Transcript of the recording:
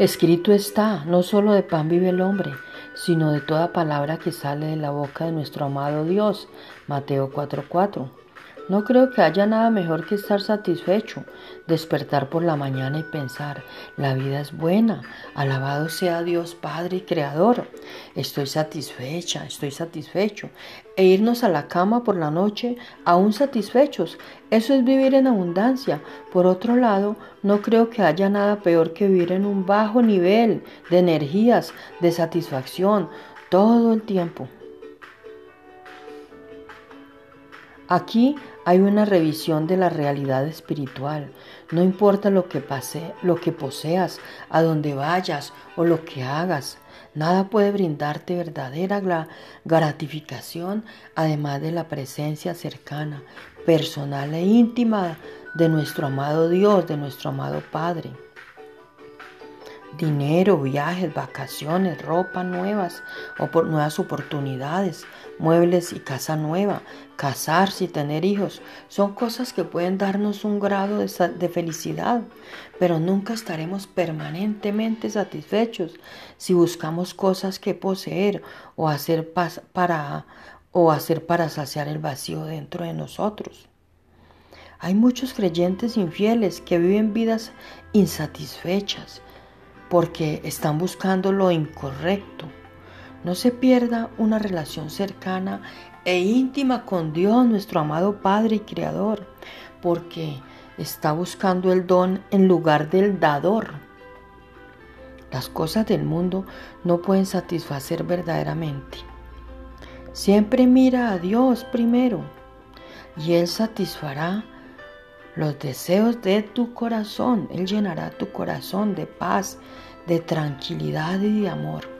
Escrito está, no solo de pan vive el hombre, sino de toda palabra que sale de la boca de nuestro amado Dios. Mateo 4:4. No creo que haya nada mejor que estar satisfecho, despertar por la mañana y pensar, la vida es buena, alabado sea Dios Padre y Creador, estoy satisfecha, estoy satisfecho, e irnos a la cama por la noche aún satisfechos, eso es vivir en abundancia. Por otro lado, no creo que haya nada peor que vivir en un bajo nivel de energías, de satisfacción, todo el tiempo. Aquí hay una revisión de la realidad espiritual. No importa lo que pase, lo que poseas, a dónde vayas o lo que hagas, nada puede brindarte verdadera gratificación además de la presencia cercana, personal e íntima de nuestro amado Dios, de nuestro amado Padre dinero, viajes, vacaciones, ropa nuevas, nuevas oportunidades, muebles y casa nueva, casarse y tener hijos, son cosas que pueden darnos un grado de, de felicidad, pero nunca estaremos permanentemente satisfechos si buscamos cosas que poseer o hacer para o hacer para saciar el vacío dentro de nosotros. Hay muchos creyentes infieles que viven vidas insatisfechas, porque están buscando lo incorrecto. No se pierda una relación cercana e íntima con Dios, nuestro amado Padre y Creador, porque está buscando el don en lugar del dador. Las cosas del mundo no pueden satisfacer verdaderamente. Siempre mira a Dios primero y Él satisfará los deseos de tu corazón. Él llenará tu corazón de paz, de tranquilidad y de amor.